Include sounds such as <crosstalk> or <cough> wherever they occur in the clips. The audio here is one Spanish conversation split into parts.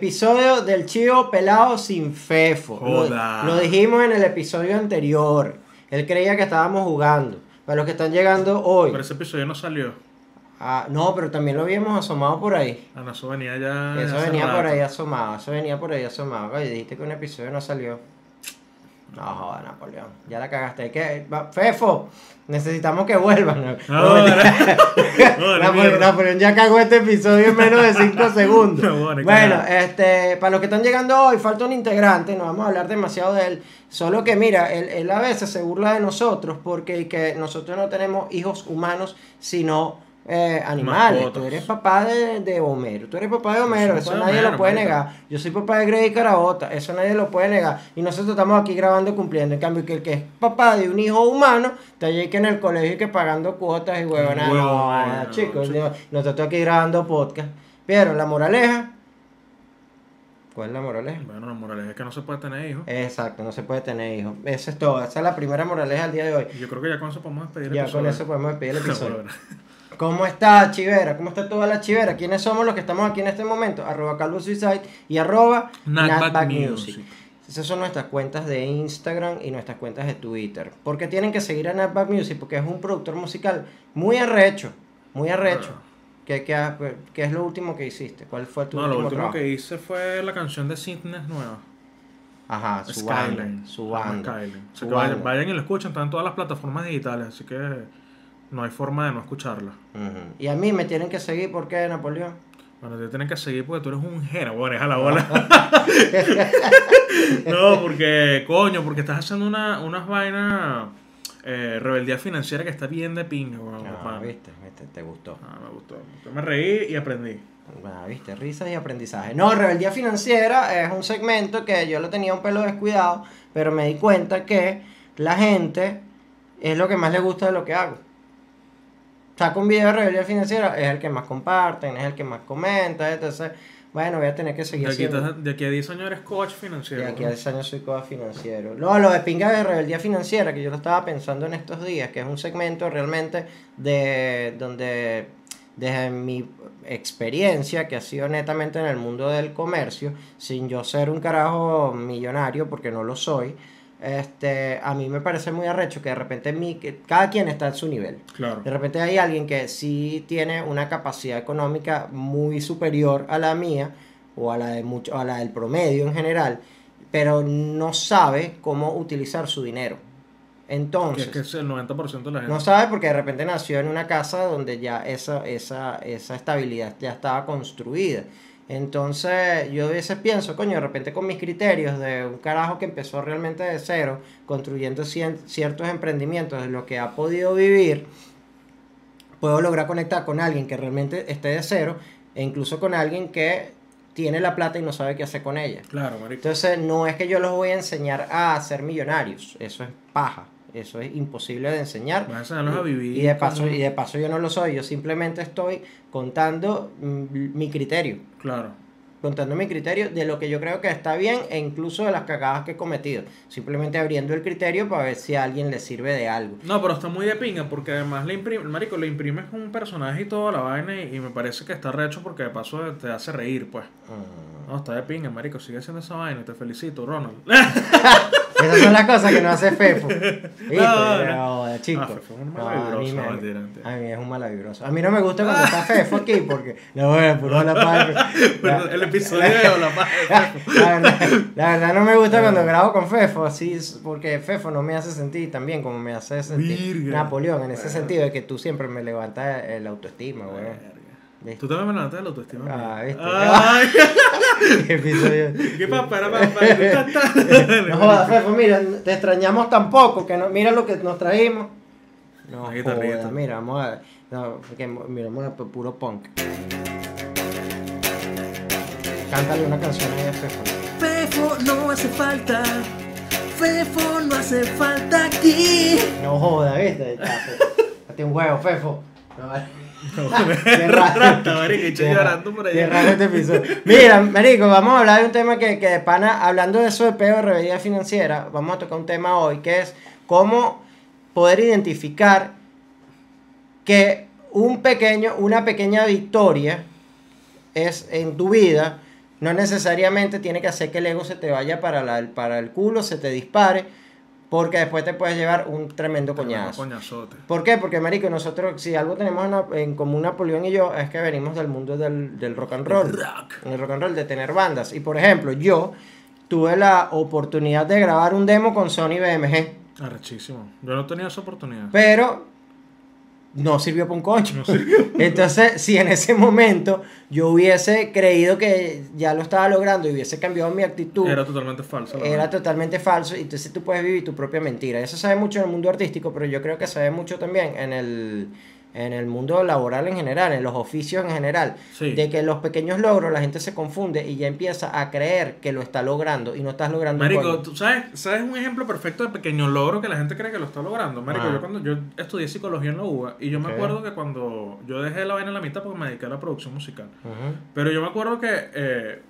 Episodio del chivo pelado sin fefo. Lo, Joda. lo dijimos en el episodio anterior. Él creía que estábamos jugando. Para los que están llegando hoy. Pero ese episodio no salió. Ah, no, pero también lo habíamos asomado por ahí. Ah, no, eso venía ya. Eso venía por ahí asomado, eso venía por ahí asomado. Oye, dijiste que un episodio no salió. No joda, Napoleón. Ya la cagaste. Hay que... va- Fefo, necesitamos que vuelvan. No, No, Napoleón, ya cagó este episodio en menos de 5 <laughs> segundos. No, bueno, este, para los que están llegando hoy, falta un integrante, no vamos a hablar demasiado de él. Solo que mira, él, él a veces se burla de nosotros porque que nosotros no tenemos hijos humanos, sino eh, animales. Tú eres papá de, de Homero, tú eres papá de Homero, eso nadie Homero, lo puede negar. Yo soy papá de Grey Carabota, eso nadie lo puede negar. Y nosotros estamos aquí grabando cumpliendo. En cambio, que el que es papá de un hijo humano, está allí que en el colegio y que pagando cuotas y huevonas. No, ah, chicos, chico. no, nosotros aquí grabando podcast. Pero la moraleja. ¿Cuál es la moraleja? Bueno, la moraleja es que no se puede tener hijos. Exacto, no se puede tener hijos. Eso es todo. Esa es la primera moraleja del día de hoy. Yo creo que ya con eso podemos despedir el Ya episodio. con eso podemos despedir el <laughs> episodio. ¿Cómo está Chivera? ¿Cómo está toda la Chivera? ¿Quiénes somos los que estamos aquí en este momento? Arroba Calvo Suicide y arroba Natback Music. Music. Esas son nuestras cuentas de Instagram y nuestras cuentas de Twitter. ¿Por qué tienen que seguir a Natback Music? Porque es un productor musical muy arrecho. Muy arrecho. Ah. ¿Qué, qué, ha- qué es lo último que hiciste? ¿Cuál fue tu No, lo último último trabajo? que hice fue la canción de Sydney nueva. Ajá, su Skyline. banda. Su banda. Skyline. Su banda. vayan y lo escuchan, están en todas las plataformas digitales, así que no hay forma de no escucharla. Y a mí me tienen que seguir, ¿por qué, Napoleón? Bueno, te tienen que seguir porque tú eres un jera, bueno, deja la bola. <laughs> no, porque, coño, porque estás haciendo una, unas vainas, eh, rebeldía financiera que está bien de pinga, weón, Ah, viste, viste, te gustó. Ah, me gustó. Yo me reí y aprendí. Ah, viste, risas y aprendizaje. No, Rebeldía Financiera es un segmento que yo lo tenía un pelo descuidado, pero me di cuenta que la gente es lo que más le gusta de lo que hago. Saco un video de Rebeldía Financiera, es el que más comparten, es el que más comenta, entonces, bueno, voy a tener que De seguir aquí, haciendo. de aquí a 10 años eres coach financiero. De aquí a 10 años soy coach financiero. No, lo de pinga de rebeldía financiera, que yo lo estaba pensando en estos días, que es un segmento realmente de donde desde mi experiencia, que ha sido netamente en el mundo del comercio, sin yo ser un carajo millonario, porque no lo soy, este, a mí me parece muy arrecho que de repente mi, que cada quien está en su nivel. Claro. De repente hay alguien que sí tiene una capacidad económica muy superior a la mía o a la, de mucho, a la del promedio en general, pero no sabe cómo utilizar su dinero. Que Entonces, es que es el 90% de la gente. no sabe porque de repente nació en una casa donde ya esa, esa, esa estabilidad ya estaba construida. Entonces yo a veces pienso, coño, de repente con mis criterios de un carajo que empezó realmente de cero, construyendo cien- ciertos emprendimientos de lo que ha podido vivir, puedo lograr conectar con alguien que realmente esté de cero e incluso con alguien que tiene la plata y no sabe qué hacer con ella. Claro, marico. Entonces, no es que yo los voy a enseñar a ser millonarios, eso es paja, eso es imposible de enseñar. Vas a vivir Y de paso, como- y de paso yo no lo soy, yo simplemente estoy contando mm, mi criterio, Claro. contando mi criterio de lo que yo creo que está bien e incluso de las cagadas que he cometido. Simplemente abriendo el criterio para ver si a alguien le sirve de algo. No, pero está muy de pinga porque además le imprime, marico, le imprimes un personaje y toda la vaina y, y me parece que está recho porque de paso te hace reír, pues. Mm. No, está de pinga, marico, sigue haciendo esa vaina te felicito, Ronald. <laughs> Esas son las cosas que no hace Fefo. ¿Viste? <laughs> No, Pero, chico. Ah, no, a, mí a es un malavibroso. A mí no me gusta cuando está Fefo aquí porque. No, bueno, puro la paja. <laughs> El episodio de la paja. <laughs> La verdad, no me gusta cuando grabo con Fefo, así porque Fefo no me hace sentir tan bien como me hace sentir. Napoleón, en ese sentido de que tú siempre me levantas el autoestima, güey. Tú también me levantas la autoestima. Ah. ¿viste? Ay, <laughs> ¿Qué episodio? qué papá, papá. <laughs> No jodas, <laughs> Fefo, mira, te extrañamos tampoco, que no, mira lo que nos trajimos. No, joda, mira, vamos a no, porque, mira, vamos a puro punk. Cántale una canción ahí a Fefo. Fefo no hace falta. Fefo no hace falta aquí. No joda, ¿viste? Date un huevo, Fefo. No, vale. Qué rata, marico, y estoy Qué llorando ra- por qué allá. raro este episodio. Mira, Marico, vamos a hablar de un tema que, que de pana, hablando de eso de peo de rebeldía financiera, vamos a tocar un tema hoy que es cómo poder identificar que un pequeño, una pequeña victoria es en tu vida No necesariamente tiene que hacer que el ego se te vaya para, la, para el culo, se te dispare, porque después te puedes llevar un tremendo coñazo. Coñazote. ¿Por qué? Porque, marico, nosotros, si algo tenemos en, común Napoleón y yo, es que venimos del mundo del, del rock and roll. Rock. En el rock and roll, de tener bandas. Y, por ejemplo, yo tuve la oportunidad de grabar un demo con Sony BMG, Arrechísimo. Yo no tenía esa oportunidad. pero no sirvió para un coño. No sirvió. Entonces, si en ese momento yo hubiese creído que ya lo estaba logrando y hubiese cambiado mi actitud, Era totalmente falso. era verdad. totalmente falso y entonces tú puedes vivir tu propia mentira. Eso se ve mucho en el mundo artístico, pero yo creo que se ve mucho también en el, en el mundo laboral en general, en los oficios en general. Sí. De que los pequeños logros la gente se confunde y ya empieza a creer que lo está logrando y no estás logrando Marico, tú sabes, sabes un ejemplo perfecto de pequeño logro que la gente cree que lo está logrando. Marico, Ah. yo cuando yo estudié psicología en la UBA y yo me Ok. acuerdo que cuando yo dejé la vaina en la mitad porque me dediqué a la producción musical. Ujú. Pero yo me acuerdo que eh,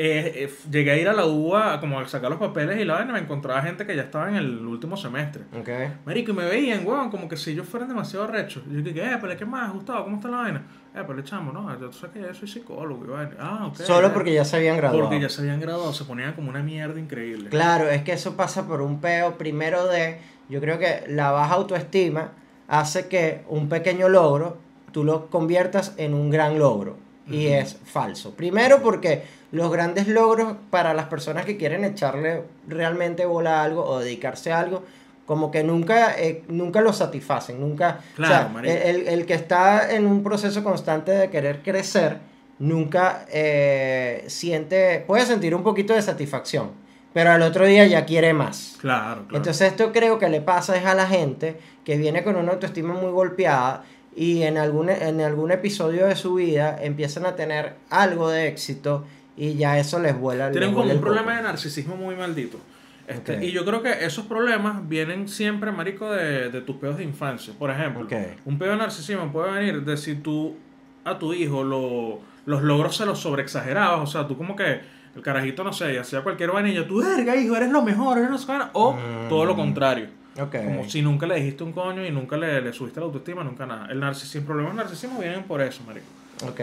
eh, eh, llegué a ir a la UBA como a sacar los papeles y la vaina me encontraba gente que ya estaba en el último semestre. Ok. Marico, y me veían, weón, como que si ellos fueran demasiado rechos. Y yo dije, eh, pero ¿qué más, Gustavo? ¿Cómo está la vaina? Eh, pero le echamos, ¿no? Yo sé que yo soy psicólogo y vaina. Ah, ok. Solo eh. porque ya se habían graduado. Porque ya se habían graduado, se ponían como una mierda increíble. Claro, es que eso pasa por un peo primero de, yo creo que la baja autoestima hace que un pequeño logro tú lo conviertas en un gran logro y es falso. Primero porque los grandes logros para las personas que quieren echarle realmente bola a algo o dedicarse a algo como que nunca, eh, nunca lo satisfacen, nunca... Claro, o sea, el- el que está en un proceso constante de querer crecer, nunca eh, siente, puede sentir un poquito de satisfacción, pero al otro día ya quiere más. Claro, claro. Entonces esto creo que le pasa es a la gente que viene con una autoestima muy golpeada y en algún, en algún episodio de su vida empiezan a tener algo de éxito y ya eso les vuela. Tienen les como vuela un el problema de narcisismo muy maldito. Este. Y yo creo que esos problemas vienen siempre, marico, de, de tus peos de infancia. Por ejemplo, un peo de narcisismo puede venir de si tú a tu hijo lo, los logros se los sobreexagerabas. O sea, tú como que el carajito, no sé, hacía cualquier vainilla, tú, verga, hijo, eres lo mejor, eres no sé qué vaina", O Mm. todo lo contrario. Como si nunca le dijiste un coño y nunca le, le subiste la autoestima, nunca nada. El narcisismo, problemas de narcisismo vienen por eso, marico. Ok.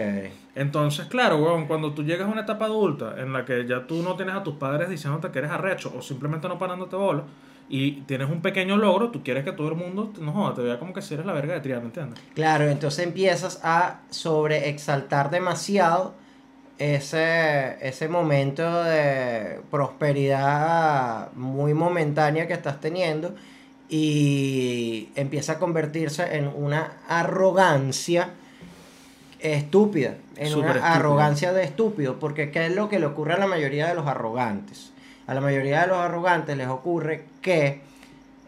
Entonces, claro, weón, cuando tú llegas a una etapa adulta en la que ya tú no tienes a tus padres diciéndote que eres arrecho o simplemente no parándote bola y tienes un pequeño logro, tú quieres que todo el mundo, no joda, te vea como que si eres la verga de Triana, ¿entiendes? Claro, entonces empiezas a sobreexaltar demasiado ese, ese momento de prosperidad muy momentánea que estás teniendo y empieza a convertirse en una arrogancia estúpida, en una arrogancia de estúpido, porque ¿qué es lo que le ocurre a la mayoría de los arrogantes? A la mayoría de los arrogantes les ocurre que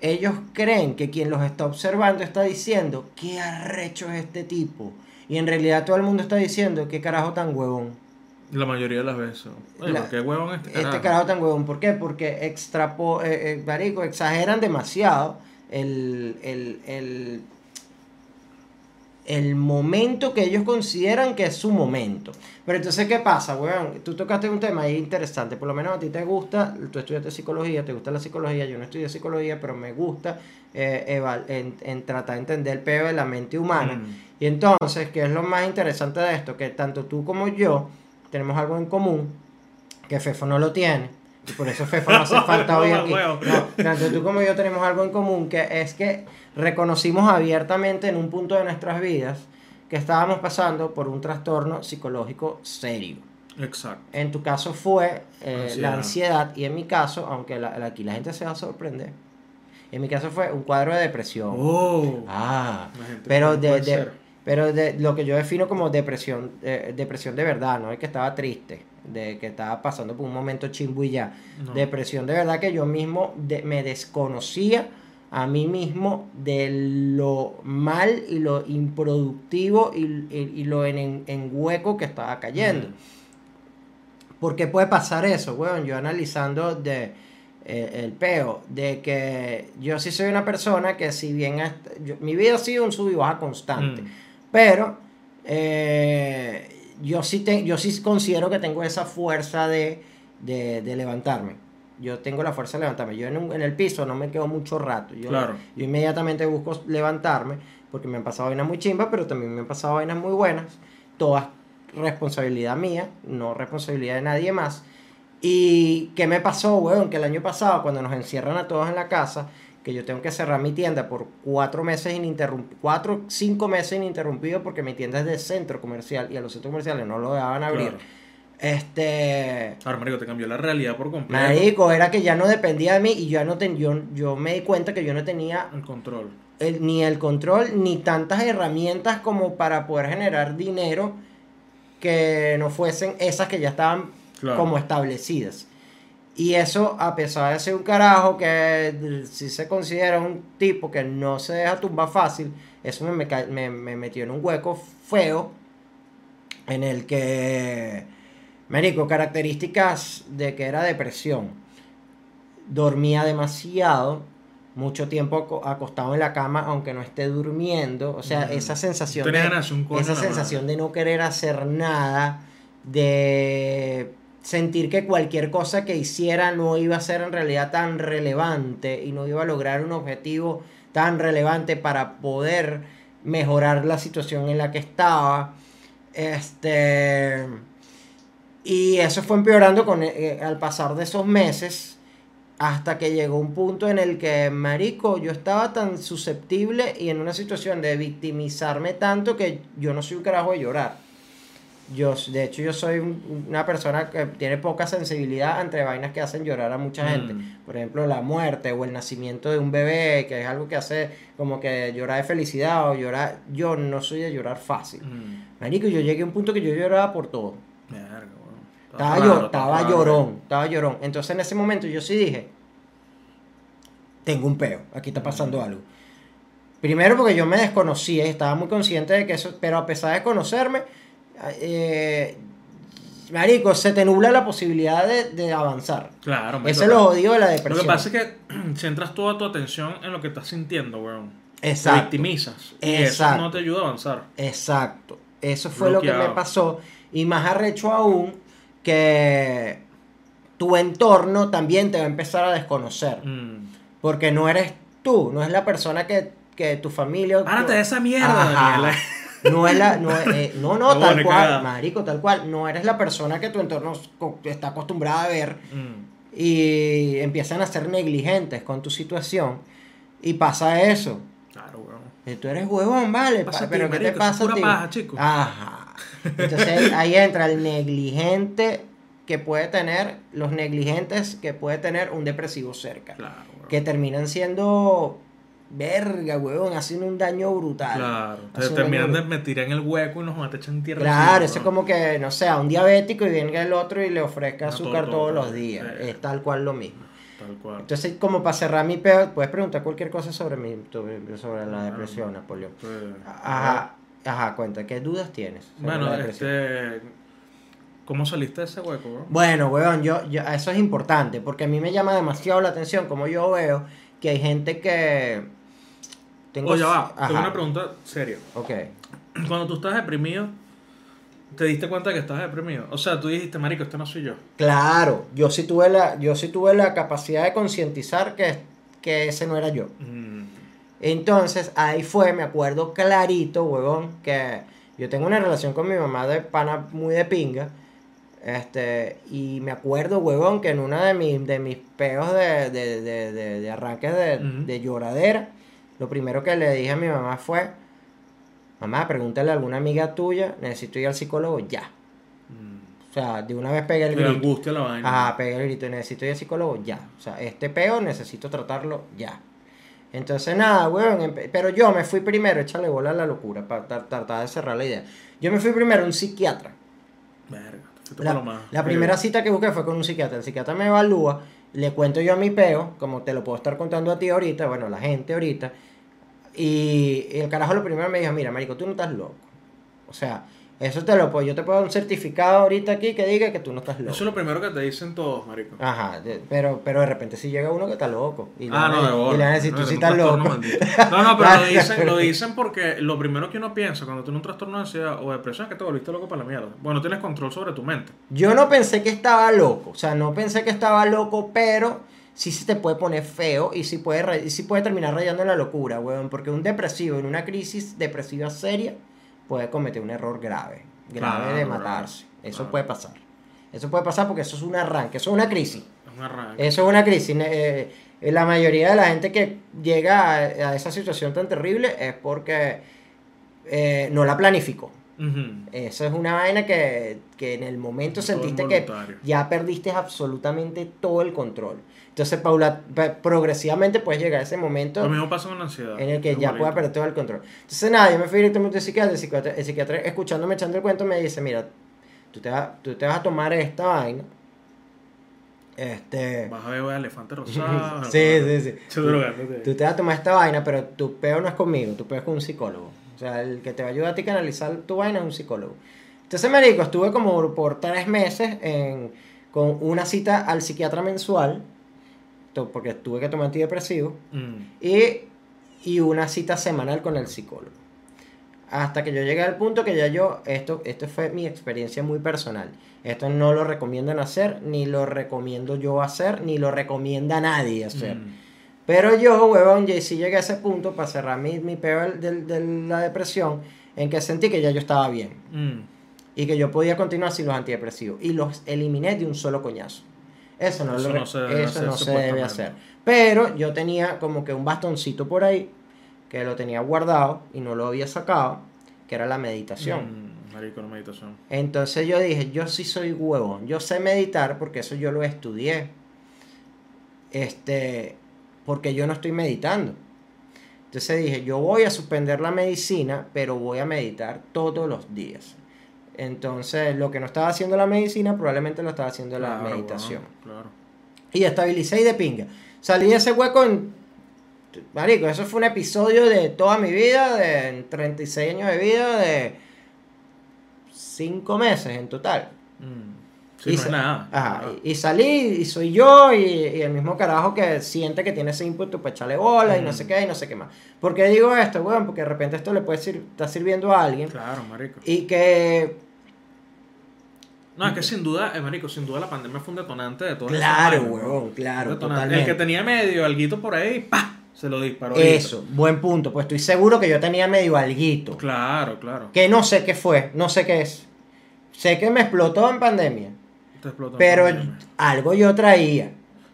ellos creen que quien los está observando está diciendo, qué arrecho es este tipo. Y en realidad todo el mundo está diciendo, qué carajo tan huevón. La mayoría de las veces. Oye, La- ¿por qué huevón este carajo? Este carajo tan huevón. ¿Por qué? Porque extrapo, eh, eh, marico, exageran demasiado el, el, el, el momento que ellos consideran que es su momento. Pero entonces, ¿qué pasa, weón? Tú tocaste un tema ahí interesante. Por lo menos a ti te gusta, tú estudiaste psicología, te gusta la psicología. Yo no estudié psicología, pero me gusta eh, eval- en, en tratar de entender el peo de la mente humana. Mm. Y entonces, ¿qué es lo más interesante de esto? Que tanto tú como yo tenemos algo en común que Fefo no lo tiene. Y por eso Fefo no hace <laughs> falta hoy aquí. No, tanto tú como yo tenemos algo en común que es que reconocimos abiertamente en un punto de nuestras vidas que estábamos pasando por un trastorno psicológico serio. Exacto. En tu caso fue eh, Ansiedad. la ansiedad y en mi caso, aunque la- aquí la gente se va a sorprender, en mi caso fue un cuadro de depresión. Oh. Ah, pero de. Pero de lo que yo defino como depresión, eh, depresión de verdad, no es que estaba triste, de que estaba pasando por un momento chimbo y ya. No. Depresión de verdad que yo mismo de- me desconocía a mí mismo de lo mal y lo improductivo y, y- y lo en, en- hueco que estaba cayendo. Ujú. ¿Por qué puede pasar eso, weón? Yo analizando de eh, el peo, de que yo sí soy una persona que si bien hasta- yo- mi vida ha sido un sub y baja constante, Mm. Pero eh, yo, sí te- yo sí considero que tengo esa fuerza de, de- de levantarme. Yo tengo la fuerza de levantarme. Yo en, un- en el piso no me quedo mucho rato. Yo, Claro. yo inmediatamente busco levantarme porque me han pasado vainas muy chimbas, pero también me han pasado vainas muy buenas. Todas responsabilidad mía, no responsabilidad de nadie más. ¿Y qué me pasó, weón? Que el año pasado, cuando nos encierran a todos en la casa, que yo tengo que cerrar mi tienda por cuatro meses ininterrumpidos, cuatro, cinco meses ininterrumpidos porque mi tienda es de centro comercial y a los centros comerciales no lo dejaban abrir. Claro. Este... Ahora, marico, te cambió la realidad por completo. Marico, era que ya no dependía de mí y yo, no ten- yo, yo me di cuenta que yo no tenía El control. el- ni el control ni tantas herramientas como para poder generar dinero que no fuesen esas que ya estaban Claro. como establecidas. Y eso, a pesar de ser un carajo que si se considera un tipo que no se deja tumbar fácil, eso me, me me- me metió en un hueco feo en el que, Marico, características de que era depresión. Dormía demasiado, mucho tiempo aco- acostado en la cama aunque no esté durmiendo. O sea, Mm. esa sensación de, esa sensación de no querer hacer nada, de sentir que cualquier cosa que hiciera no iba a ser en realidad tan relevante y no iba a lograr un objetivo tan relevante para poder mejorar la situación en la que estaba. Este y eso fue empeorando con eh, al pasar de esos meses hasta que llegó un punto en el que, marico, yo estaba tan susceptible y en una situación de victimizarme tanto que yo no soy un carajo de llorar. Yo, de hecho, yo soy un- una persona que tiene poca sensibilidad ante vainas que hacen llorar a mucha Mm. gente. Por ejemplo, la muerte o el nacimiento de un bebé, que es algo que hace como que llorar de felicidad o llorar. Yo no soy de llorar fácil. Mm. Marico, yo llegué a un punto que yo lloraba por todo. Estaba, está estaba llorón, estaba llorón. Entonces en ese momento yo sí dije, tengo un peo, aquí está pasando algo. Primero porque yo me desconocía y estaba muy consciente de que eso, pero a pesar de conocerme, eh, marico, se te nubla la posibilidad de, de avanzar. Claro, Ese es lo jodido de la Lo depresión. que pasa es que <clears throat> centras toda tu atención en lo que estás sintiendo, weón. Te Exacto. victimizas. Y eso Exacto. no te ayuda a avanzar. Exacto. Eso fue lo que me pasó. Y más arrecho aún que tu entorno también te va a empezar a desconocer. Mm. Porque no eres tú, no es la persona que, que tu familia. Párate de esa mierda. Daniela. No es la, no, es- eh, no, no, No, tal bueno, cual, marico, tal cual. No eres la persona que tu entorno está acostumbrada a ver Mm. y empiezan a ser negligentes con tu situación y pasa eso. Claro, weón. Y tú eres huevón, vale, pa- pero ¿qué te marico, pasa a ti? paja, chico. Ajá. Entonces ahí entra el negligente que puede tener, los negligentes que puede tener un depresivo cerca. Claro. Que terminan siendo verga, huevón, haciendo un daño brutal. Claro. Un terminan daño de meter en el hueco y nos te echan tierra. Claro, encima, eso es weón. como que, no sé, a un diabético y venga el otro y le ofrezca No, azúcar todo, todo, todos los días. Eh. Es tal cual lo mismo. Tal cual. Entonces, como para cerrar mi pedo, puedes preguntar cualquier cosa sobre mi, sobre la Ah, depresión, Napoleón. Ajá, ajá, cuenta, ¿qué dudas tienes? Bueno, este. ¿Cómo saliste de ese hueco, weón? Bueno, weón, yo, yo, eso es importante, porque a mí me llama demasiado la atención, como yo veo que hay gente que... Tengo... Oye, va, Ajá, tengo una pregunta seria. Ok. Cuando tú estás deprimido, ¿te diste cuenta que estás deprimido? O sea, tú dijiste, marico, este no soy yo. Claro, yo sí tuve la, yo sí tuve la capacidad de concientizar que, que ese no era yo. Mm, Entonces, ahí fue, me acuerdo clarito, huevón, que yo tengo una relación con mi mamá de pana muy de pinga. Este, y me acuerdo, huevón, que en una de mis, de mis peos de, de, de, de, de arranques de, de lloradera, lo primero que le dije a mi mamá fue, mamá, pregúntale a alguna amiga tuya, necesito ir al psicólogo ya. mm. O sea, de una vez pegué el grito. angustia la vaina. Ajá, pegué el grito, necesito ir al psicólogo ya. O sea, este peo necesito tratarlo ya. Entonces, nada, weón, pero yo me fui primero, échale bola a la locura, para tratar de cerrar la idea. Yo me fui primero a un psiquiatra. Verga, La, más. la primera cita que busqué fue con un psiquiatra. El psiquiatra me evalúa, le cuento yo a mi peo, como te lo puedo estar contando a ti ahorita, bueno, la gente ahorita. Y, el carajo lo primero me dijo, mira, marico, tú no estás loco. O sea, eso te lo puedo, yo te puedo dar un certificado ahorita aquí que diga que tú no estás loco. Eso es lo primero que te dicen todos, marico. Ajá, de- pero, pero de repente si llega uno que está loco. Y Ah, no, de bola. Y le van a decir, tú sí estás loco. No, no, pero lo <laughs> dicen, lo dicen porque lo primero que uno piensa cuando tiene un trastorno de ansiedad o depresión es que te volviste loco para la mierda. Bueno, tienes control sobre tu mente. Yo no pensé que estaba loco. O sea, no pensé que estaba loco, pero sí se te puede poner feo y sí puede, y sí puede terminar rayando en la locura, weón. Porque un depresivo en una crisis depresiva seria puede cometer un error grave. grave Claro, de claro, matarse. Eso claro. puede pasar. Eso puede pasar porque eso es un arranque, eso es una crisis. Es un arranque. Eso es una crisis. Eh, eh, la mayoría de la gente que llega a, a esa situación tan terrible es porque eh, no la planificó. Ujú. Eso es una vaina que, que en el momento Todo sentiste que ya perdiste absolutamente todo el control. Entonces, Paula, pa- progresivamente puedes llegar a ese momento Lo mismo pasa con la ansiedad. en el que ya igualito. pueda perder todo el control. Entonces, nada, yo me fui directamente al psiquiatra, el psiquiatra, el psiquiatra, escuchándome echando el cuento, me dice, mira, tú te, vas, tú te vas a tomar esta vaina. Este... Vas a ver elefante <laughs> rosado. sí, sí, sí. <laughs> Drogándote. Tú te vas a tomar esta vaina, pero tu peo no es conmigo, tu peo es con un psicólogo. O sea, el que te va a ayudar a ti a canalizar tu vaina es un psicólogo. Entonces, marico, estuve como por tres meses en- con una cita al psiquiatra mensual, porque tuve que tomar antidepresivos, Mm. y, y una cita semanal con el psicólogo. Hasta que yo llegué al punto que ya yo, esto, esto fue mi experiencia muy personal. Esto no lo recomiendan hacer, ni lo recomiendo yo hacer, ni lo recomienda nadie hacer. Mm. Pero yo, huevón, ya sí llegué a ese punto para cerrar mi, mi peo del- del- de la depresión, en que sentí que ya yo estaba bien Mm. y que yo podía continuar sin los antidepresivos. Y los eliminé de un solo coñazo. Eso no, Eso lo no se debe eso hacer, no se debe supuestamente. hacer. Pero yo tenía como que un bastoncito por ahí que lo tenía guardado y no lo había sacado, que era la meditación. Mm, Marico, meditación. Entonces yo dije, yo sí soy huevón, yo sé meditar porque eso yo lo estudié. Este, porque yo no estoy meditando. Entonces dije, yo voy a suspender la medicina, pero voy a meditar todos los días. Entonces, lo que no estaba haciendo la medicina, probablemente lo estaba haciendo la meditación. bueno, claro. Y estabilicé y de pinga. Salí de ese hueco en... Marico, eso fue un episodio de toda mi vida, de 36 años de vida, de 5 meses en total. Mm. Sí, Y no nada. Ajá, y, y salí y soy yo y, y el mismo carajo que siente que tiene ese input para echarle bola y no Mm. sé qué y no sé qué más. ¿Por qué digo esto? Bueno, porque de repente esto le puede sir- estar sirviendo a alguien Claro, marico. y que No, es que sin duda, eh, marico, sin duda la pandemia fue un detonante de todo Claro, huevón, claro, El totalmente. que tenía medio alguito por ahí, ¡pa! Se lo disparó. ahorita. eso, buen punto, pues estoy seguro que yo tenía medio alguito, Claro, claro. que no sé qué fue, no sé qué es. Sé que me explotó en pandemia, Te explotó en pero pandemia. algo yo traía.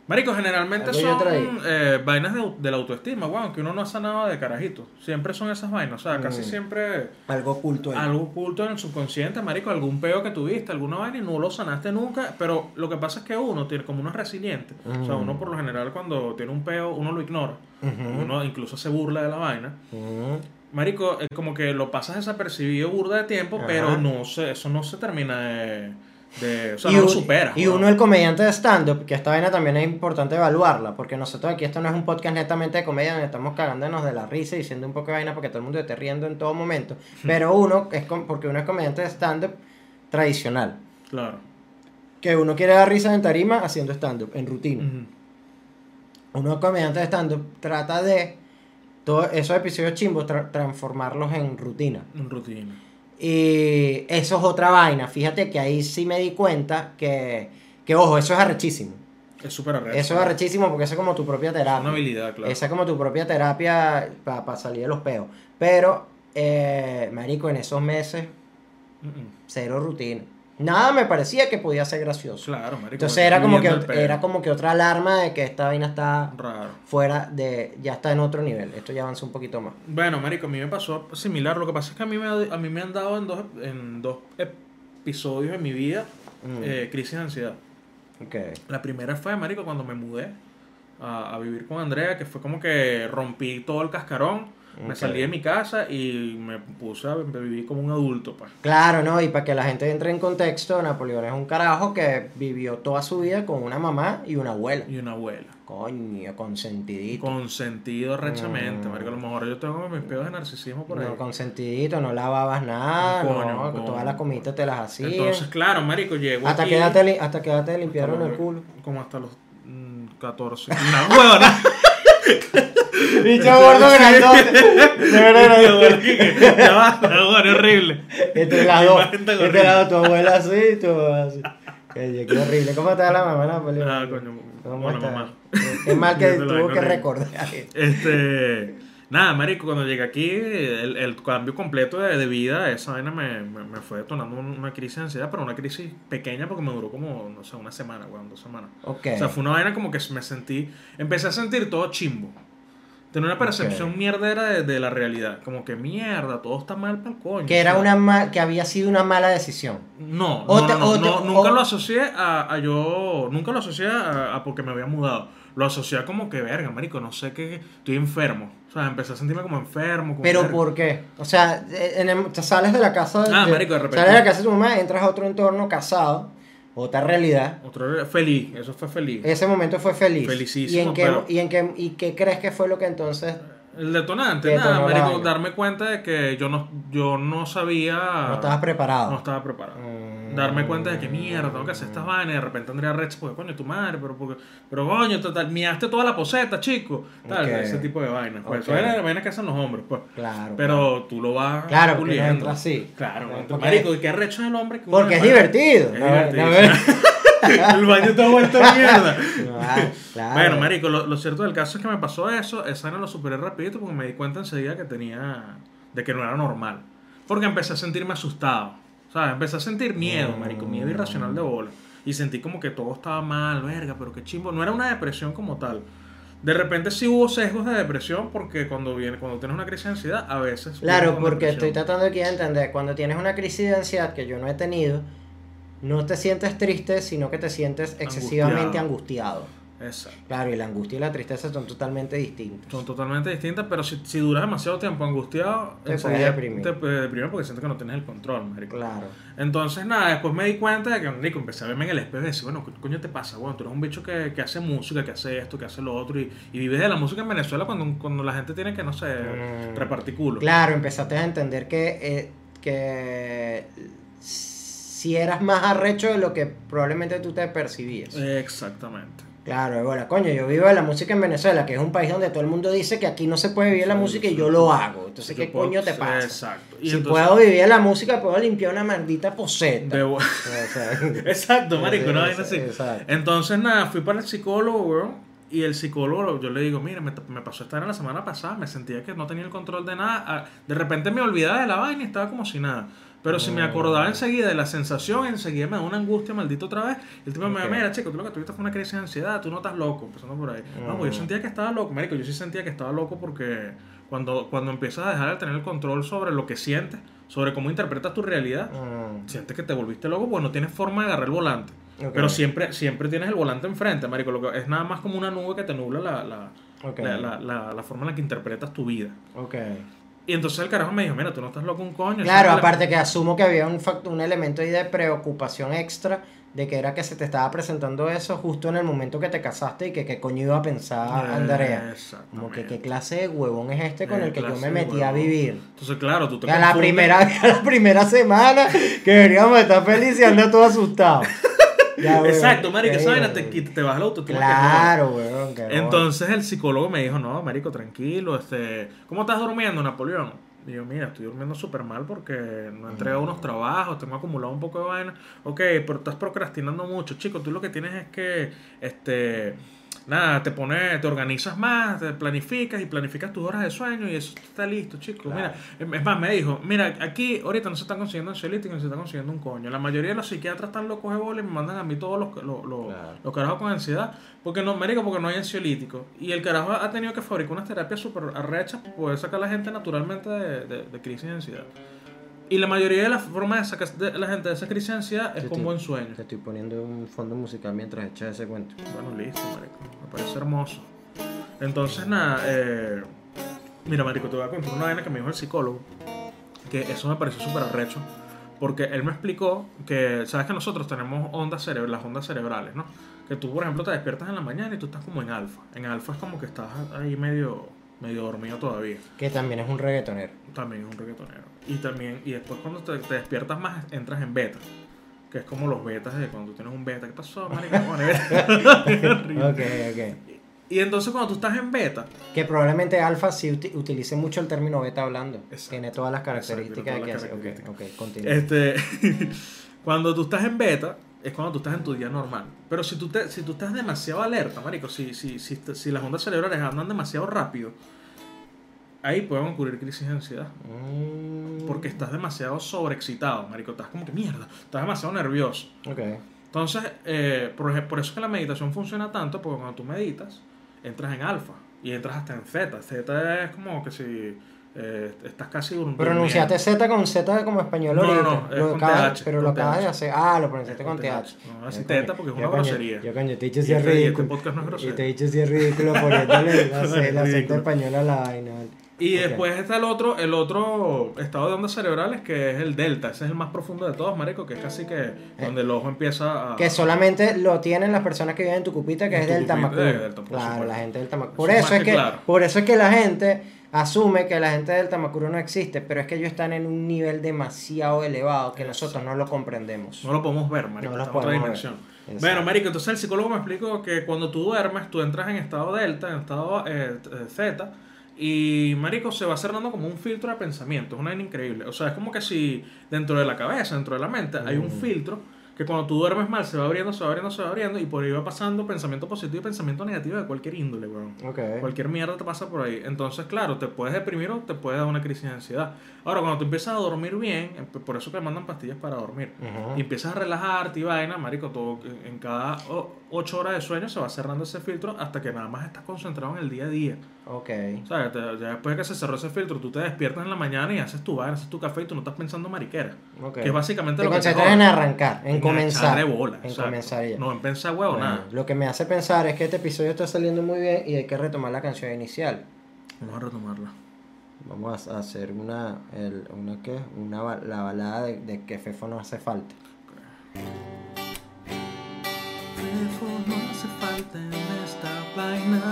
Marico, generalmente son eh, vainas de, de la autoestima, weón, que uno no hace nada de carajito. Siempre son esas vainas, o sea, casi Mm. siempre Algo oculto ahí. algo oculto en el subconsciente, marico, algún peo que tuviste, alguna vaina y no lo sanaste nunca, pero lo que pasa es que uno tiene como uno es resiliente. O sea, Mm. uno por lo general cuando tiene un peo, uno lo ignora. Uno incluso se burla de la vaina. Ujú. Marico, es como que lo pasas desapercibido burda de tiempo, Ajá. pero no se, eso no se termina de... de- o sea, y, no lo supera. y uno, el comediante de stand-up, que esta vaina también es importante evaluarla, porque nosotros aquí esto no es un podcast netamente de comedia donde estamos cagándonos de la risa y diciendo un poco de vaina porque todo el mundo esté riendo en todo momento, pero uno es porque uno es comediante de stand-up tradicional, Claro. que uno quiere dar risa en tarima haciendo stand-up, en rutina. Ujú. Uno comediante de stand-up trata de todos esos episodios chimbos tra- transformarlos en rutina. En rutina. Y eso es otra vaina. Fíjate que ahí sí me di cuenta que, que ojo, eso es arrechísimo. Es súper arrecho. Eso es arrechísimo porque eso es como tu propia Es terapia. una habilidad, claro. Esa es como tu propia terapia para salir de los peos. Pero, eh, marico, en esos meses, cero rutina. Nada me parecía que podía ser gracioso. Claro, marico. Entonces era como, que, era como que otra alarma de que esta vaina está Raro. fuera de... Ya está en otro nivel. Esto ya avanza un poquito más. Bueno, marico, a mí me pasó similar. Lo que pasa es que a mí me, a mí me han dado en dos, en dos episodios en mi vida Mm. eh, crisis de ansiedad. Ok. La primera fue, marico, cuando me mudé a, a vivir con Andrea, que fue como que rompí todo el cascarón, me salí de mi casa y me puse a vivir como un adulto, pues. Claro, ¿no? Y para que la gente entre en contexto, Napoleón es un carajo que vivió toda su vida con una mamá y una abuela. Y una abuela. Coño, consentidito. Consentido rechamente, Mm. marico. A lo mejor yo tengo mis pedos de narcisismo por ahí. No, consentidito, no lavabas nada, Coño, no, coño. todas las comidas te las hacían. Entonces, claro, marico, llego hasta, aquí- que ya te, li- hasta que te limpiaron como el culo. Como hasta los mm, 14. <laughs> Una huevona. <laughs> <laughs> Bicho gordo grandote. <laughs> De verdad, Huevona, Ya basta, huevona, es horrible. Entre las dos. Entre las dos, tu abuela así y tu abuela así. Qué, qué horrible. ¿Cómo está la mamá, Napoleón? Ah, coño. ¿Cómo está? mamá. Es mal que la tuvo que recordar. Este. Nada, marico, cuando llegué aquí, el, el cambio completo de, de vida, esa vaina me, me, me fue detonando un- una crisis de ansiedad, pero una crisis pequeña porque me duró como, no sé, una semana, weón, dos semanas. Ok. O sea, fue una vaina como que me sentí, empecé a sentir todo chimbo. Tenía una percepción Ok. mierdera de, de la realidad. Como que mierda, todo está mal para el coño. que era una ma- que había sido una mala decisión. No, no, te- no, te- nunca o- lo asocié a, a yo, nunca lo asocié a, a porque me había mudado. Lo asocié a como que, verga, marico, no sé qué, estoy enfermo. O sea, empecé a sentirme como enfermo. como Pero verga. ¿por qué? O sea, en el- te sales de la casa Ah, marico, de repente. Sales de la casa de tu mamá, entras a otro entorno casado, otra realidad. Otro feliz, eso fue feliz. Ese momento fue feliz. Felicísimo, ¿Y en qué, pero- y en qué, y qué crees que fue lo que entonces El detonante, nada, marico, darme cuenta de que yo no, yo no sabía... no estabas preparado? No estaba preparado. Mm. Darme cuenta de que mierda, tengo que hacer estas vainas y de repente Andrea Rex, porque coño, tu madre, pero porque, pero coño, miaste toda la poseta, chico. Tal, ese tipo de vainas. Pues Ok. eso era la vaina que hacen los hombres, pues. Claro. Pero tú lo vas Claro, no entra así. Claro, Porque- marico, ¿y qué arrecho es el hombre? que Porque es divertido. Es No, divertido. no, <laughs> <laughs> <laughs> el baño está vuelto a mierda. Claro. Bueno, marico, lo, lo cierto del caso es que me pasó eso, esa vaina lo superé rapidito porque me di cuenta enseguida que tenía, de que no era normal. Porque empecé a sentirme asustado, ¿sabes? Empecé a sentir miedo, marico, miedo irracional de bola. Y sentí como que todo estaba mal, verga, pero qué chimbo. No era una depresión como tal. De repente sí hubo sesgos de depresión porque cuando viene, cuando tienes una crisis de ansiedad, a veces... Claro, porque estoy tratando aquí de entender, cuando tienes una crisis de ansiedad que yo no he tenido, no te sientes triste, sino que te sientes excesivamente angustiado. Exacto. Claro, y la angustia y la tristeza son totalmente distintas. Son totalmente distintas, pero si, si duras demasiado tiempo angustiado, Te puedes deprimir. te puedes deprimir porque sientes que no tienes el control, marico. Claro. Entonces, nada, después me di cuenta de que, marico, empecé a verme en el espejo y decir, bueno, ¿qué coño te pasa? Bueno, tú eres un bicho que, que hace música, que hace esto, que hace lo otro, y, y vives de la música en Venezuela cuando, cuando la gente tiene que, no sé, Mm. repartir culo. Claro, empezaste a entender que, eh, que si eras más arrecho de lo que probablemente tú te percibías. Exactamente. Claro, bueno, coño, yo vivo de la música en Venezuela, que es un país donde todo el mundo dice que aquí no se puede vivir la música y yo lo hago. Entonces, ¿qué puedo- coño te pasa? Exacto. Y si entonces- puedo vivir la música, puedo limpiar una maldita poseta. <laughs> <laughs> Exacto, marico, una vaina así. Exacto. Entonces, nada, fui para el psicólogo, weón. Y el psicólogo, yo le digo, mira, me, me pasó esta vaina la semana pasada, me sentía que no tenía el control de nada. De repente me olvidaba de la vaina y estaba como si nada. Pero si me Mm. acordaba enseguida de la sensación, enseguida me da una angustia maldito otra vez. El tipo me Ok. dijo, mira, chico, tú lo que tuviste fue una crisis de ansiedad, tú no estás loco, empezando por ahí. No, pues yo Mm. sentía que estaba loco, marico, yo sí sentía que estaba loco porque cuando, cuando empiezas a dejar de tener el control sobre lo que sientes, sobre cómo interpretas tu realidad, Mm, sientes que te volviste loco porque no tienes forma de agarrar el volante. Pero siempre, siempre tienes el volante enfrente, marico. Lo que es nada más como una nube que te nubla la, la, la, la, forma en la que interpretas tu vida. ok. Y entonces el carajo me dijo, mira, tú no estás loco un coño. Claro, aparte que asumo que había un, fact- un elemento ahí de preocupación extra de que era que se te estaba presentando eso justo en el momento que te casaste y que qué coño iba a pensar Eh, Andrea. Como que qué clase de huevón es este con Eh, el que yo me metí a vivir. Entonces, claro, tú te a la primera, <laughs> a la primera semana que deberíamos estar felices y anda todo asustado. Ya, weón. Exacto, marico, esa vaina te, quita- te la autoestima. que Claro, weón. que. Entonces el psicólogo me dijo, no, marico, tranquilo, este... ¿Cómo estás durmiendo, Napoleón? Y yo, mira, estoy durmiendo súper mal porque no he entregado Mm. unos trabajos, tengo acumulado un poco de vaina. Ok, pero estás procrastinando mucho, chico. Tú lo que tienes es que, este, nada, te pones, te organizas más, te planificas y planificas tus horas de sueño y eso está listo, chico. Claro. Mira, es más, me dijo, mira, aquí ahorita no se están consiguiendo ansiolíticos, se está consiguiendo un coño. La mayoría de los psiquiatras están locos de bola y me mandan a mí todos los, los, los, Claro. los carajos con ansiedad. Porque no, marico, porque no hay ansiolíticos. Y el carajo ha tenido que fabricar unas terapias súper arrechas para poder sacar a la gente naturalmente de, de- de crisis de ansiedad. Y la mayoría de las formas de sacar de la gente de esa crisis de ansiedad es con buen sueño. Te estoy poniendo un fondo musical mientras echas ese cuento. Bueno, listo, marico. Me parece hermoso. Entonces, nada, eh, mira, marico, te voy a contar una vaina que me dijo el psicólogo. Que eso me pareció súper arrecho. Porque él me explicó que, sabes que nosotros tenemos ondas cerebrales, las ondas cerebrales, ¿no? Que tú, por ejemplo, te despiertas en la mañana y tú estás como en alfa. En alfa es como que estás ahí medio, medio dormido todavía. Que también es un reggaetonero. También es un reggaetonero. Y también, y después cuando te, te despiertas más, entras en beta. Que es como los betas de cuando tú tienes un beta. ¿Qué pasó, horrible. <laughs> <laughs> Ok, ok. Y entonces cuando tú estás en beta, Que probablemente Alfa sí uti- utilice mucho el término beta hablando. Exacto. Tiene todas las Exacto, características que todas hace. las Ok, ok, continúa. este, <laughs> cuando tú estás en beta, es cuando tú estás en tu día normal. Pero si tú, te, si tú estás demasiado alerta, marico, si, si, si, si las ondas cerebrales andan demasiado rápido, ahí pueden ocurrir crisis de ansiedad. Mm, Porque estás demasiado sobreexcitado, marico. Estás como que mierda. Estás demasiado nervioso. Ok. Entonces, eh, por, por eso es que la meditación funciona tanto, porque cuando tú meditas, entras en alfa y entras hasta en zeta. Zeta es como que si eh, estás casi dur- Pronunciaste durmiendo. Z con Z como español No, no, ahorita. no, es Lo con acabas- TH, pero lo con acabas de hacer. Ah, lo pronunciaste con TH. TH. No, así teta porque es una grosería. Yo, coño, te he dicho Y si es y este ridículo. podcast no es Y grosero. te he dicho si es ridículo poniéndole la, la <laughs> acento ridículo. español a la vaina. Y después está el otro, el otro estado de ondas cerebrales que es el delta. Ese es el más profundo de todos, marico, que es casi que donde el ojo empieza a... Que solamente lo tienen las personas que viven en Tucupita, que En es de Delta, por claro, supuesto. la gente del Tamacuro. Por es eso, es que claro. por eso es que la gente asume que la gente del Tamacuro no existe, pero es que ellos están en un nivel demasiado elevado que nosotros no lo comprendemos. No lo podemos ver, marico. No lo otra podemos ver. Exacto. Bueno, marico, entonces el psicólogo me explicó que cuando tú duermes, tú entras en estado delta, en estado eh, eh, zeta, y marico se va cerrando como un filtro de pensamiento. Es una vaina increíble. O sea, es como que si dentro de la cabeza, dentro de la mente, hay un Mm. filtro que cuando tú duermes mal se va abriendo, se va abriendo, se va abriendo, y por ahí va pasando pensamiento positivo y pensamiento negativo de cualquier índole, weón. Ok. Cualquier mierda te pasa por ahí. Entonces, claro, te puedes deprimir o te puede dar una crisis de ansiedad. Ahora, cuando tú empiezas a dormir bien, eh, por eso que mandan pastillas para dormir, y empiezas a relajarte y vaina, marico, todo, en cada 8 horas de sueño se va cerrando ese filtro hasta que nada más estás concentrado en el día a día. Ok. O sea, te- ya después de que se cerró ese filtro, tú te despiertas en la mañana y haces tu vaina, haces tu café y tú no estás pensando mariquera. ok. Que es básicamente Te lo que te concentras en arrancar, en, comenzar. echarle bola, en exacto. comenzar ya. No en pensar huevo, Bueno, nada. Lo que me hace pensar es que este episodio está saliendo muy bien y hay que retomar la canción inicial. Vamos a retomarla. Vamos a hacer una, el, una ¿qué? Una, la balada de, de que Fefo no hace falta. Fefo no hace falta en esta vaina.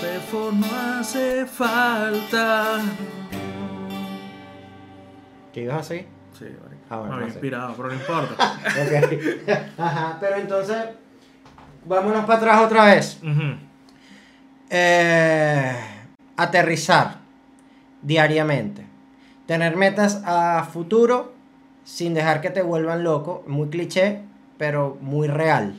Fefo no hace falta. ¿Qué ibas a seguir? Sí, marico. Ah, bueno, no sé. inspirado, pero no importa. <laughs> Ok. Ajá, pero entonces, vámonos para atrás otra vez. Eh, aterrizar diariamente. Tener metas a futuro sin dejar que te vuelvan loco. Muy cliché, pero muy real.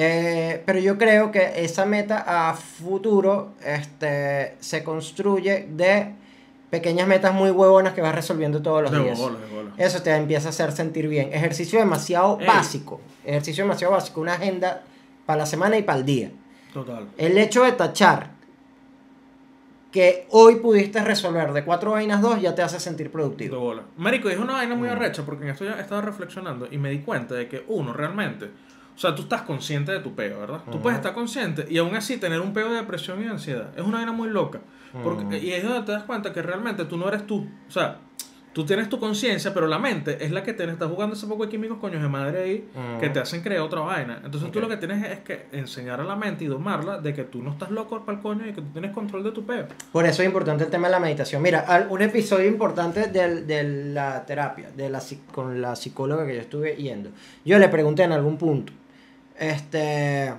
Eh, pero yo creo que esa meta a futuro este, se construye de pequeñas metas muy huevonas que vas resolviendo todos los De días. bola, de bola. Eso te empieza a hacer sentir bien. Ejercicio demasiado Ey. básico. Ejercicio demasiado básico. Una agenda para la semana y para el día. Total. El hecho de tachar que hoy pudiste resolver de cuatro vainas dos ya te hace sentir De productivo. bola. Marico, es una vaina muy Mm. arrecha porque en esto ya estaba reflexionando y me di cuenta de que uno realmente, o sea, tú estás consciente de tu peo, ¿verdad? Tú puedes estar consciente y aún así tener un peo de depresión y de ansiedad. Es una vaina muy loca. Porque. Y es donde te das cuenta que realmente tú no eres tú. O sea, tú tienes tu conciencia, pero la mente es la que te está jugando ese poco de químicos coños de madre ahí que te hacen crear otra vaina. Entonces tú lo que tienes es que enseñar a la mente y domarla de que tú no estás loco para el coño y que tú tienes control de tu peo. Por eso es importante el tema de la meditación. Mira, un episodio importante del- de la terapia, de la, con la psicóloga que yo estuve yendo. Yo le pregunté en algún punto, este,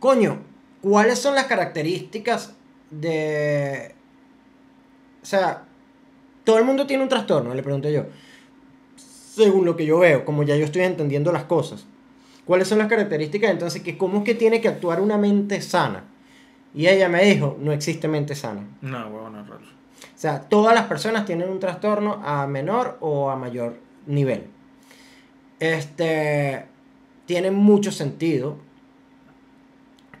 coño, ¿cuáles son las características de... O sea, todo el mundo tiene un trastorno, le pregunté yo. Según lo que yo veo, como ya yo estoy entendiendo las cosas. ¿Cuáles son las características entonces que cómo es que tiene que actuar una mente sana? Y ella me dijo, no existe mente sana. No, huevón, raro. O sea, todas las personas tienen un trastorno a menor o a mayor nivel. Este tiene mucho sentido.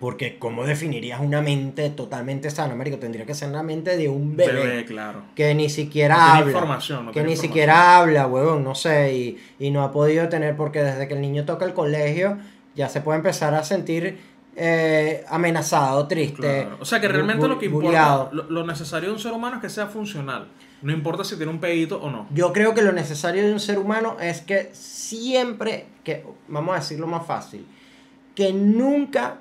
Porque ¿cómo definirías una mente totalmente sana, Américo? Tendría que ser una mente de un bebé. Bebé, claro. Que ni siquiera No habla. información, no que ni información. siquiera habla, huevón, no sé. Y, y no ha podido tener, porque desde que el niño toca el colegio, ya se puede empezar a sentir eh, amenazado, triste. Claro. O sea que realmente lo que importa, lo, lo necesario de un ser humano es que sea funcional. No importa si tiene un pedito o no. Yo creo que lo necesario de un ser humano es que siempre, que vamos a decirlo más fácil, que nunca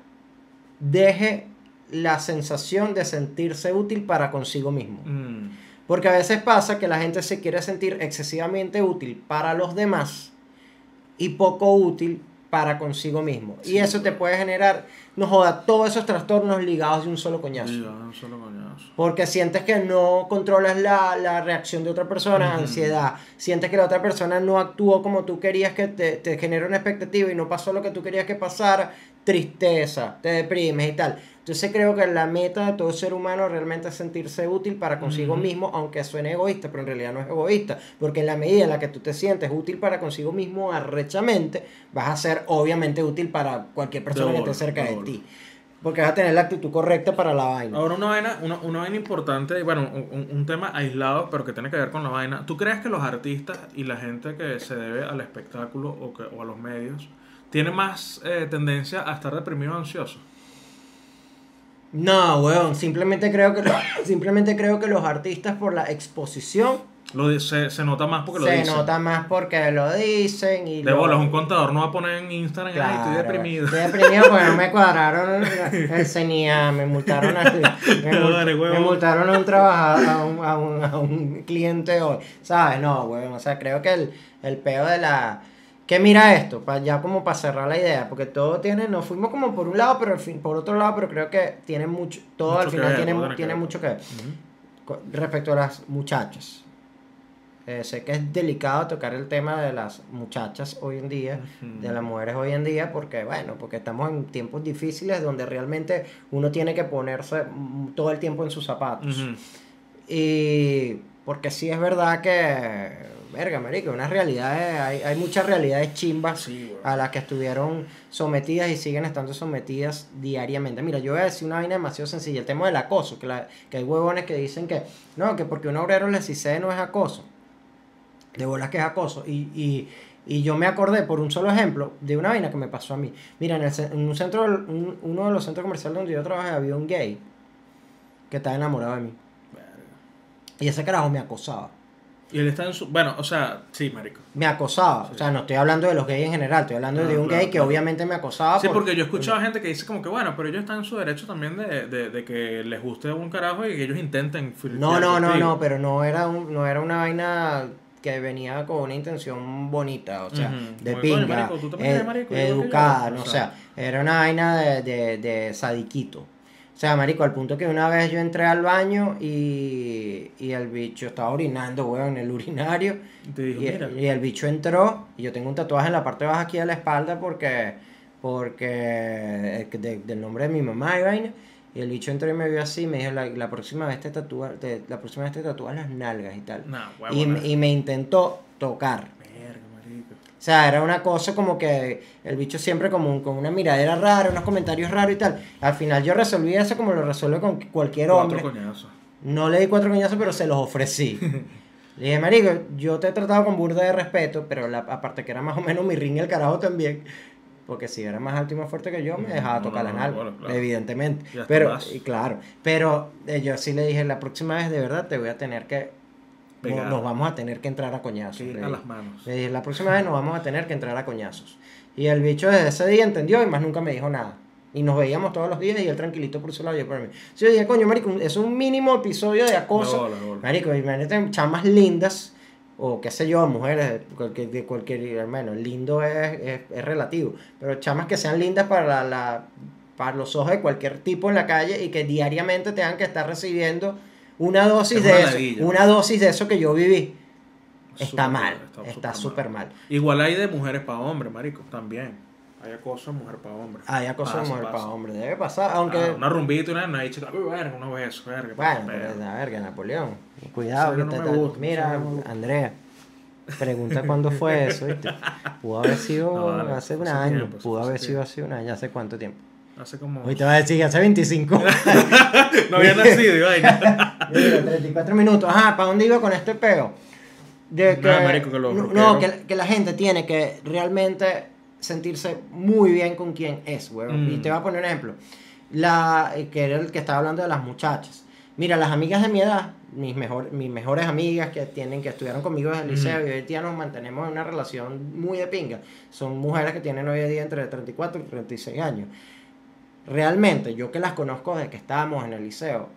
deje la sensación de sentirse útil para consigo mismo. Mm, Porque a veces pasa que la gente se quiere sentir excesivamente útil para los demás y poco útil para consigo mismo. y eso te puede generar, no joda, todos esos trastornos ligados de un solo coñazo. sí, ya, un solo coñazo. Porque sientes que no controlas la, la reacción de otra persona, ansiedad. Sientes que la otra persona no actuó como tú querías que te, te genera una expectativa y no pasó lo que tú querías que pasara, tristeza, te deprimes y tal. Entonces creo que la meta de todo ser humano realmente es sentirse útil para consigo mismo, aunque suene egoísta, pero en realidad no es egoísta, porque en la medida en la que tú te sientes útil para consigo mismo arrechamente, vas a ser obviamente útil para cualquier persona que esté cerca de ti. Porque vas a tener la actitud correcta para la vaina. Ahora una vaina, una, una vaina importante, bueno, un, un- un tema aislado, pero que tiene que ver con la vaina. ¿Tú crees que los artistas y la gente que se debe al espectáculo o, que, o a los medios tiene más eh, tendencia a estar deprimido o ansioso? No, weón, simplemente creo que lo- <coughs> simplemente creo que los artistas por la exposición Lo di- se, se nota más porque lo se dicen. nota más porque lo dicen y De lo- bolas, un contador no va a poner en Instagram, ay, estoy deprimido. Estoy deprimido porque no me <laughs> cuadraron el CENIA, me multaron a, me, <laughs> mul- me multaron a un trabajador, a un, a un, a un cliente hoy. ¿Sabes? No, weón. O sea, creo que el, el peo de la. Que mira esto, pa- ya como para cerrar la idea, porque todo tiene, nos fuimos como por un lado, pero al fin, por otro lado, pero creo que tiene mucho, todo Mucho al final ver, tiene, que mucho que ver. Respecto a las muchachas. Eh, sé que es delicado tocar el tema de las muchachas hoy en día, de las mujeres hoy en día, porque bueno, porque estamos en tiempos difíciles donde realmente uno tiene que ponerse todo el tiempo en sus zapatos. Y porque sí es verdad que, verga, marico, unas realidades, hay, hay muchas realidades chimbas Sí, a las que estuvieron sometidas y siguen estando sometidas diariamente. Mira, yo voy a decir una vaina demasiado sencilla, el tema del acoso, que, la- que hay huevones que dicen que, no, que porque un obrero le cise no es acoso. De bolas que es acoso. Y, y, y yo me acordé, por un solo ejemplo, de una vaina que me pasó a mí. Mira, en, el en un centro, un- uno de los centros comerciales donde yo trabajé había un gay que estaba enamorado de mí. Y ese carajo me acosaba. Y él está en su... Bueno, o sea, sí, marico. Me acosaba. O sea, no estoy hablando de los gays en general, estoy hablando No, de un claro, gay que claro. obviamente me acosaba. Sí, por- porque yo he escuchado gente que dice como que, bueno, pero ellos están en su derecho también de, de, de que les guste un carajo y que ellos intenten No, no, no, no, pero no era, un, no era una vaina que venía con una intención bonita, o sea, de Como que, coño, pinga, marico, ed- eres marico, educada, no, o sea. sea, era una vaina de, de, de sadiquito. O sea, marico, al punto que una vez yo entré al baño y, y el bicho estaba orinando, weón, en el urinario. Y te dijo, Y, mira, y el bicho entró y yo tengo un tatuaje en la parte baja aquí de la espalda porque porque eh, de- del nombre de mi mamá y vaina. Y el bicho entró y me vio así y me dijo la, la próxima vez te tatúas la próxima vez te tatúas las nalgas y tal nah, y, y me intentó tocar sea, era una cosa como que el bicho siempre como un- con una miradera rara, unos comentarios raros y tal. Al final yo resolví eso como lo resuelve con cualquier hombre. Cuatro coñazos. No le di cuatro coñazos, pero se los ofrecí. <laughs> Le dije, marico, yo te he tratado con burda de respeto, pero la, aparte que era más o menos mi ring el carajo también. Porque si era más alto y más fuerte que yo, me dejaba no, tocar no, la no, bueno, claro. evidentemente. Pero, y claro, pero eh, yo sí le dije, la próxima vez de verdad te voy a tener que... no- nos vamos a tener que entrar a coñazos. Le a las manos. Dije, la próxima vez nos vamos a tener que entrar a coñazos. Y el bicho desde ese día entendió y más nunca me dijo nada. Y nos veíamos todos los días y él tranquilito por su lado y yo por mí. Entonces yo dije, coño, marico, es un mínimo episodio de acoso. Bola, de bola. Marico, imagínate chamas lindas, o qué sé yo, mujeres de cualquier, de cualquier bueno, lindo es, es, es relativo, pero chamas que sean lindas para la, la- para los ojos de cualquier tipo en la calle y que diariamente tengan que estar recibiendo una dosis Es de una eso, ladilla, una dosis de eso que yo viví. Está Súper mal, está está súper súper mal. Igual hay de mujeres para hombres, marico, también. Hay acoso de mujer para hombre. Hay acoso de Pasa, mujer pasa. para hombre, debe pasar, aunque... Ah, una rumbita y una una chica, uy, verga, unos besos, verga. Bueno, pero- pero a ver, que Napoleón. Cuidado, que no te- gusta, mira, no. Andrea. Pregunta cuándo fue eso, ¿viste? Pudo haber <laughs> sido No, vale, hace un año. tiempo, pudo hace haber sido hace un año. ¿Hace cuánto tiempo? Hace como. Hoy te va a decir que hace 25. <laughs> no había nacido, <laughs> vaina. Mira, 34 minutos. Ajá, ¿para dónde iba con este peo? De que, marico, no, que, que la gente tiene que realmente sentirse muy bien con quien es, weón. Mm. Y te voy a poner un ejemplo. La, eh, que era el que estaba hablando de las muchachas. Mira, las amigas de mi edad, mis, mejor, mis mejores amigas que tienen, que estudiaron conmigo desde el liceo Ujú. y hoy día nos mantenemos en una relación muy de pinga. Son mujeres que tienen hoy en día entre 34 y 36 años. Realmente, yo que las conozco desde que estábamos en el liceo,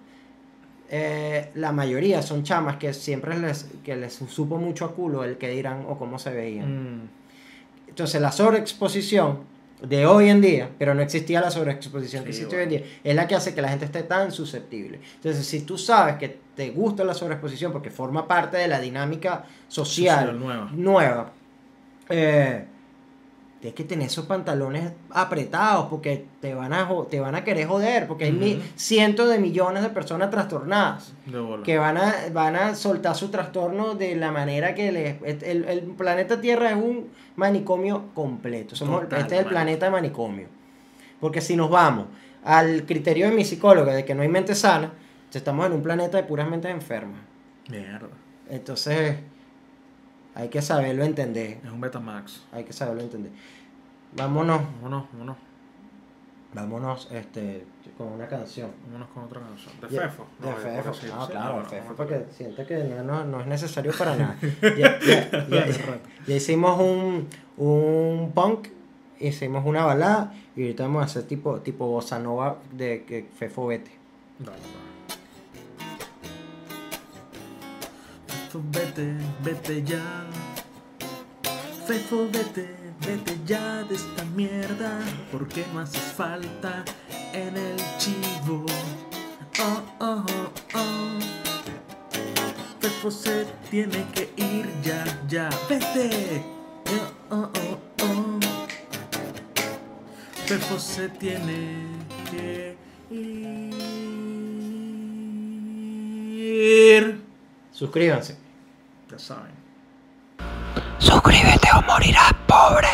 eh, la mayoría son chamas que siempre les, que les supo mucho a culo el que dirán o cómo se veían. Mm, Entonces la sobreexposición de hoy en día, pero no existía la sobreexposición que Sí, existe bueno. hoy en día, es la que hace que la gente esté tan susceptible. Entonces si tú sabes que te gusta la sobreexposición porque forma parte de la dinámica social, Social nueva. nueva, eh, tienes que tener esos pantalones apretados porque te van a, te van a querer joder, porque hay cientos de millones de personas trastornadas De que van a, van a soltar su trastorno de la manera que les... El, el planeta Tierra es un manicomio completo. Somos, Total, este es el mano. planeta manicomio. Porque si nos vamos al criterio de mi psicóloga de que no hay mente sana, estamos en un planeta de puras mentes enfermas. Mierda. Entonces, hay que saberlo entender. Es un Betamax. Hay que saberlo entender. Vámonos, Vámonos, vámonos. vámonos este, con una canción. Vámonos con otra canción. De Fefo. De No, Fefo, sí, no, sí, claro, Fefo, porque siente que no, no, no es necesario para nada. <laughs> Ya, ya- ya- ya hicimos un, un punk, hicimos una balada y ahorita vamos a hacer tipo, tipo bossa nova de que Fefo vete. Dale, dale. Fefo, vete, vete ya. Fefo, vete, vete ya de esta mierda. Porque no haces falta en el chivo. Oh, oh, oh, oh. Fefo se tiene que ir ya, ya. Vete. Oh, oh, oh, oh. Fefo se tiene que ir. Suscríbanse. Ya saben. Suscríbete o morirás pobre.